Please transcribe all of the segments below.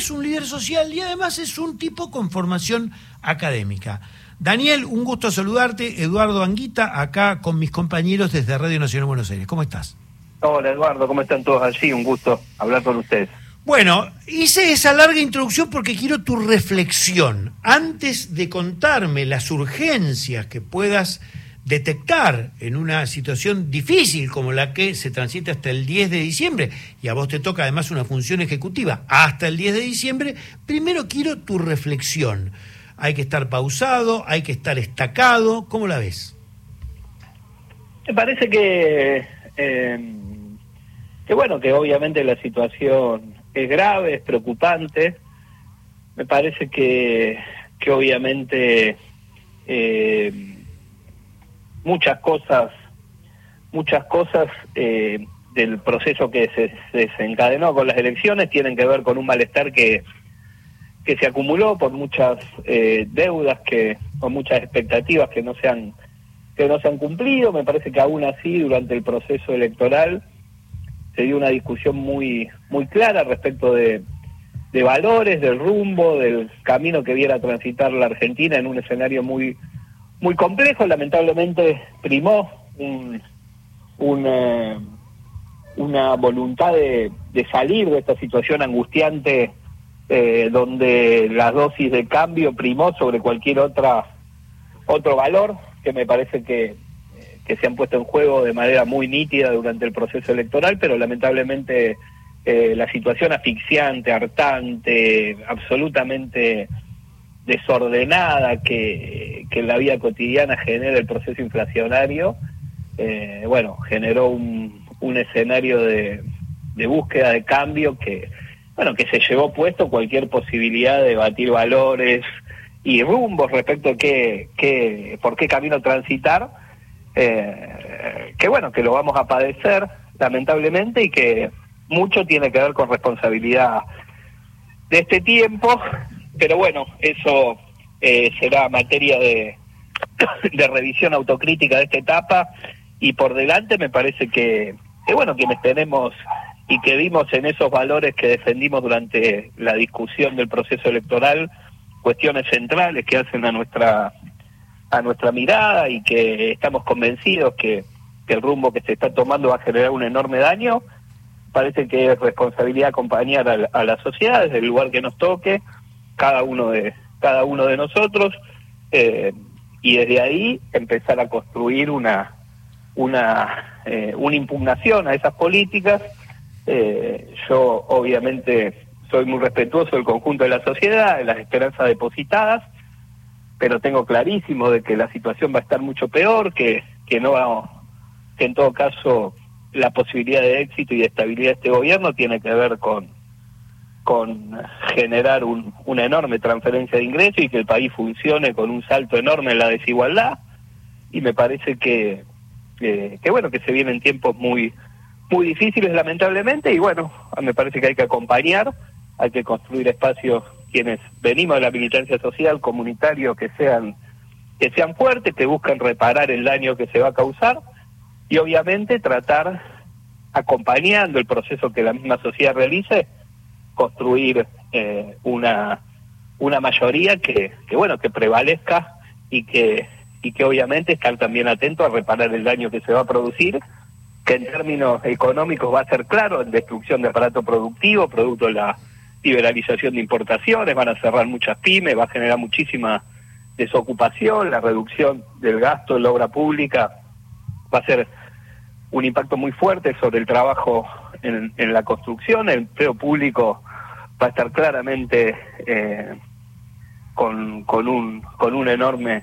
es un líder social y además es un tipo con formación académica. Daniel, un gusto saludarte. Eduardo Anguita, acá con mis compañeros desde Radio Nacional Buenos Aires. ¿Cómo estás? Hola Eduardo, ¿cómo están todos allí? Un gusto hablar con ustedes. Bueno, hice esa larga introducción porque quiero tu reflexión. Antes de contarme las urgencias que puedas detectar en una situación difícil como la que se transita hasta el 10 de diciembre, y a vos te toca además una función ejecutiva hasta el 10 de diciembre, primero quiero tu reflexión. Hay que estar pausado, hay que estar estacado, ¿cómo la ves? Me parece que, eh, que bueno, que obviamente la situación es grave, es preocupante. Me parece que, que obviamente eh, muchas cosas, muchas cosas eh, del proceso que se, desencadenó con las elecciones tienen que ver con un malestar que, que se acumuló por muchas eh, deudas, que con muchas expectativas que no se han que no se han cumplido. Me parece que aún así durante el proceso electoral se dio una discusión muy, muy clara respecto de, de valores, del rumbo, del camino que viera transitar la Argentina en un escenario muy, muy complejo. Lamentablemente primó un, una, una voluntad de, de, salir de esta situación angustiante eh, donde la dosis de cambio primó sobre cualquier otra otro valor que me parece que que se han puesto en juego de manera muy nítida durante el proceso electoral, pero lamentablemente eh, la situación asfixiante, hartante, absolutamente desordenada que, que en la vida cotidiana genera el proceso inflacionario, eh, bueno, generó un, un escenario de, de búsqueda de cambio que, bueno, que se llevó puesto cualquier posibilidad de batir valores y rumbos respecto a qué, por qué camino transitar eh, que bueno, que lo vamos a padecer lamentablemente y que mucho tiene que ver con responsabilidad de este tiempo, pero bueno, eso eh, será materia de, de revisión autocrítica de esta etapa y por delante me parece que, que bueno, quienes tenemos y que vimos en esos valores que defendimos durante la discusión del proceso electoral, cuestiones centrales que hacen a nuestra a nuestra mirada y que estamos convencidos que, el rumbo que se está tomando va a generar un enorme daño. Parece que es responsabilidad acompañar a, la, sociedad desde el lugar que nos toque, cada uno de, cada uno de nosotros, eh, y desde ahí empezar a construir una, una, eh, una impugnación a esas políticas. Eh, yo obviamente soy muy respetuoso del conjunto de la sociedad, de las esperanzas depositadas, pero tengo clarísimo de que la situación va a estar mucho peor, que, que no que en todo caso la posibilidad de éxito y de estabilidad de este gobierno tiene que ver con con generar un, una enorme transferencia de ingresos y que el país funcione con un salto enorme en la desigualdad. Y me parece que, que, bueno que se vienen tiempos muy muy difíciles lamentablemente y bueno me parece que hay que acompañar hay que construir espacios quienes venimos de la militancia social, comunitario, que sean, que sean fuertes, que buscan reparar el daño que se va a causar y obviamente tratar, acompañando el proceso que la misma sociedad realice, construir eh, una, una mayoría que, que, bueno, que prevalezca y que, y que obviamente estar también atento a reparar el daño que se va a producir, que en términos económicos va a ser claro, en destrucción de aparato productivo, producto de la liberalización de importaciones, van a cerrar muchas pymes, va a generar muchísima desocupación, la reducción del gasto en la obra pública va a ser un impacto muy fuerte sobre el trabajo en, la construcción, el empleo público va a estar claramente eh, con, con, un, con un enorme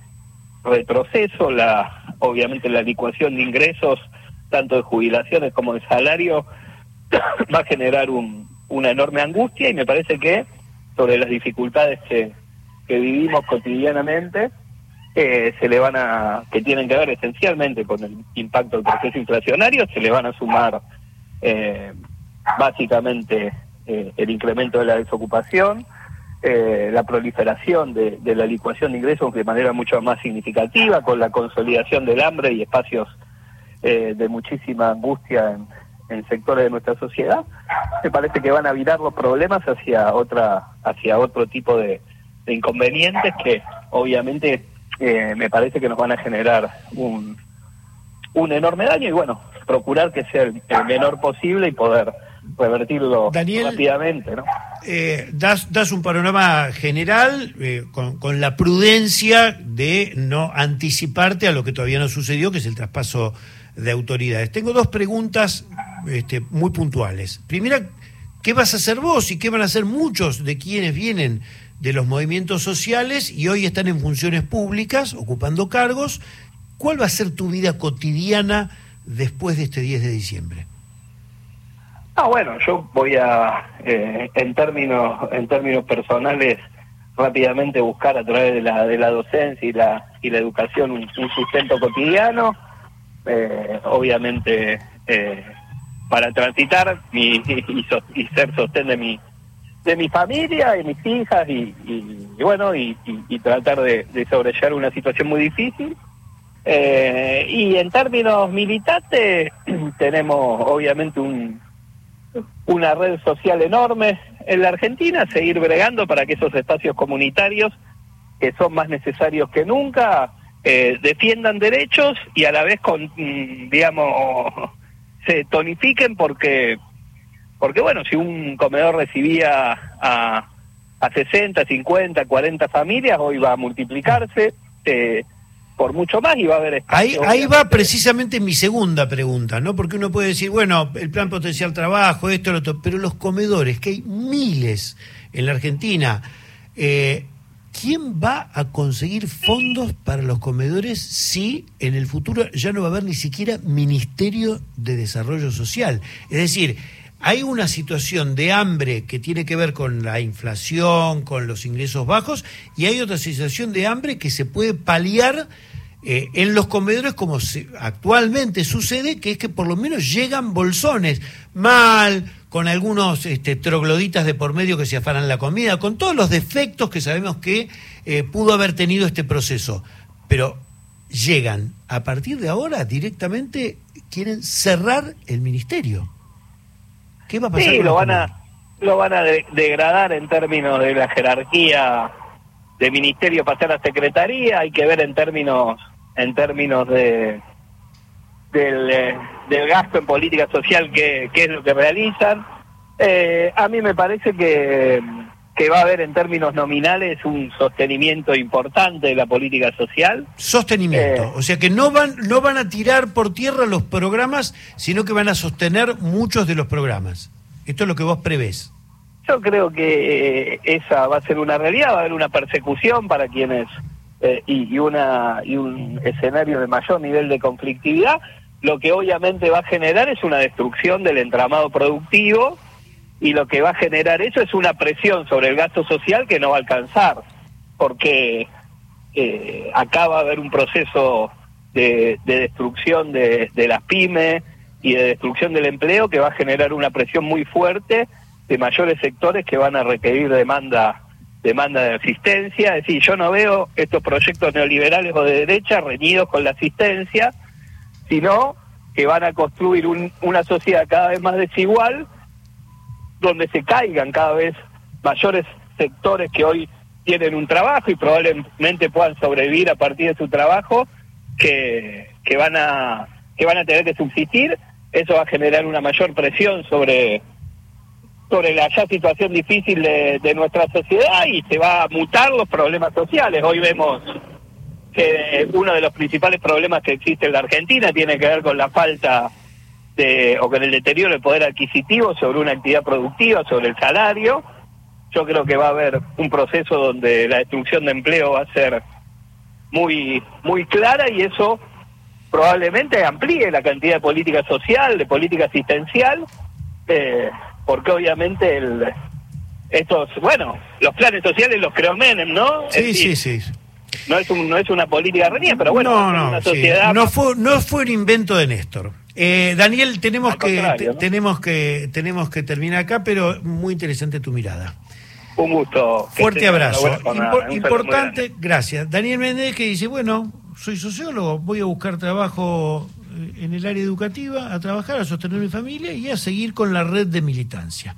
retroceso, la, obviamente la licuación de ingresos, tanto de jubilaciones como de salario, va a generar un, una enorme angustia y me parece que sobre las dificultades que, que vivimos cotidianamente eh, se le van a que tienen que ver esencialmente con el impacto del proceso inflacionario se le van a sumar eh, básicamente eh, el incremento de la desocupación la proliferación de, la licuación de ingresos de manera mucho más significativa con la consolidación del hambre y espacios de muchísima angustia en, sectores de nuestra sociedad, me parece que van a virar los problemas hacia otra, hacia otro tipo de, inconvenientes que obviamente eh, me parece que nos van a generar un, un enorme daño y bueno, procurar que sea el, menor posible y poder revertirlo rápidamente. ¿no? Eh, das, das un panorama general eh, con, con, la prudencia de no anticiparte a lo que todavía no sucedió, que es el traspaso de autoridades. Tengo dos preguntas este, muy puntuales. Primera, ¿qué vas a hacer vos y qué van a hacer muchos de quienes vienen de los movimientos sociales y hoy están en funciones públicas, ocupando cargos? ¿Cuál va a ser tu vida cotidiana después de este 10 de diciembre? Ah, bueno, yo voy a, eh, en términos en términos personales, rápidamente buscar a través de la, de la docencia y la, y la educación un, sustento cotidiano, eh, obviamente eh, para transitar y, y, ser sostén de mi de mi familia, de mis hijas y, bueno, y, tratar de, de sobrellevar una situación muy difícil. Eh, y en términos militantes, tenemos obviamente un, una red social enorme en la Argentina, seguir bregando para que esos espacios comunitarios, que son más necesarios que nunca, eh, defiendan derechos y a la vez, con, mm, digamos, se tonifiquen porque, porque bueno, si un comedor recibía a, a 60, 50, 40 familias, hoy va a multiplicarse. Eh, por mucho más y va a haber espacio. Ahí, ahí va precisamente mi segunda pregunta, ¿no? Porque uno puede decir, bueno, el plan potencial trabajo, esto, lo otro, pero los comedores, que hay miles en la Argentina, eh, ¿quién va a conseguir fondos para los comedores si en el futuro ya no va a haber ni siquiera Ministerio de Desarrollo Social? Es decir, hay una situación de hambre que tiene que ver con la inflación, con los ingresos bajos, y hay otra situación de hambre que se puede paliar eh, en los comedores como actualmente sucede, que es que por lo menos llegan bolsones mal, con algunos este, trogloditas de por medio que se afanan la comida, con todos los defectos que sabemos que eh, pudo haber tenido este proceso. Pero llegan, a partir de ahora directamente quieren cerrar el ministerio. ¿Qué va a pasar? Sí, lo van a, lo van a degradar en términos de la jerarquía de ministerio pasar a secretaría, hay que ver en términos en términos de del, eh, del gasto en política social qué, es lo que realizan. Eh, a mí me parece que, que va a haber en términos nominales un sostenimiento importante de la política social. Sostenimiento, eh, o sea que no van, no van a tirar por tierra los programas, sino que van a sostener muchos de los programas. Esto es lo que vos prevés. Yo creo que eh, esa va a ser una realidad, va a haber una persecución para quienes eh, y, una y un escenario de mayor nivel de conflictividad, lo que obviamente va a generar es una destrucción del entramado productivo y lo que va a generar eso es una presión sobre el gasto social que no va a alcanzar, porque eh, acá va a haber un proceso de, destrucción de, de las pymes y de destrucción del empleo que va a generar una presión muy fuerte de mayores sectores que van a requerir demanda demanda de asistencia, es decir, yo no veo estos proyectos neoliberales o de derecha reñidos con la asistencia, sino que van a construir una sociedad cada vez más desigual, donde se caigan cada vez mayores sectores que hoy tienen un trabajo y probablemente puedan sobrevivir a partir de su trabajo, que, que van a que van a tener que subsistir, eso va a generar una mayor presión sobre sobre la ya situación difícil de, nuestra sociedad y se va a mutar los problemas sociales. Hoy vemos que uno de los principales problemas que existe en la Argentina tiene que ver con la falta de, o con el deterioro del poder adquisitivo sobre una actividad productiva, sobre el salario. Yo creo que va a haber un proceso donde la destrucción de empleo va a ser muy, muy clara y eso probablemente amplíe la cantidad de política social, de política asistencial. Eh, porque obviamente el estos, bueno, los planes sociales los creó Menem, ¿no? Sí, sí, sí. No es, un, no es una política reñida, pero bueno, no, no, una sociedad... no, fue, no fue un invento de Néstor. Eh, Daniel, tenemos que, tenemos que tenemos que terminar acá, pero muy interesante tu mirada. Un gusto. Fuerte abrazo. importante, gracias. Daniel Méndez que dice, bueno, soy sociólogo, voy a buscar trabajo en el área educativa a trabajar, a sostener mi familia y a seguir con la red de militancia.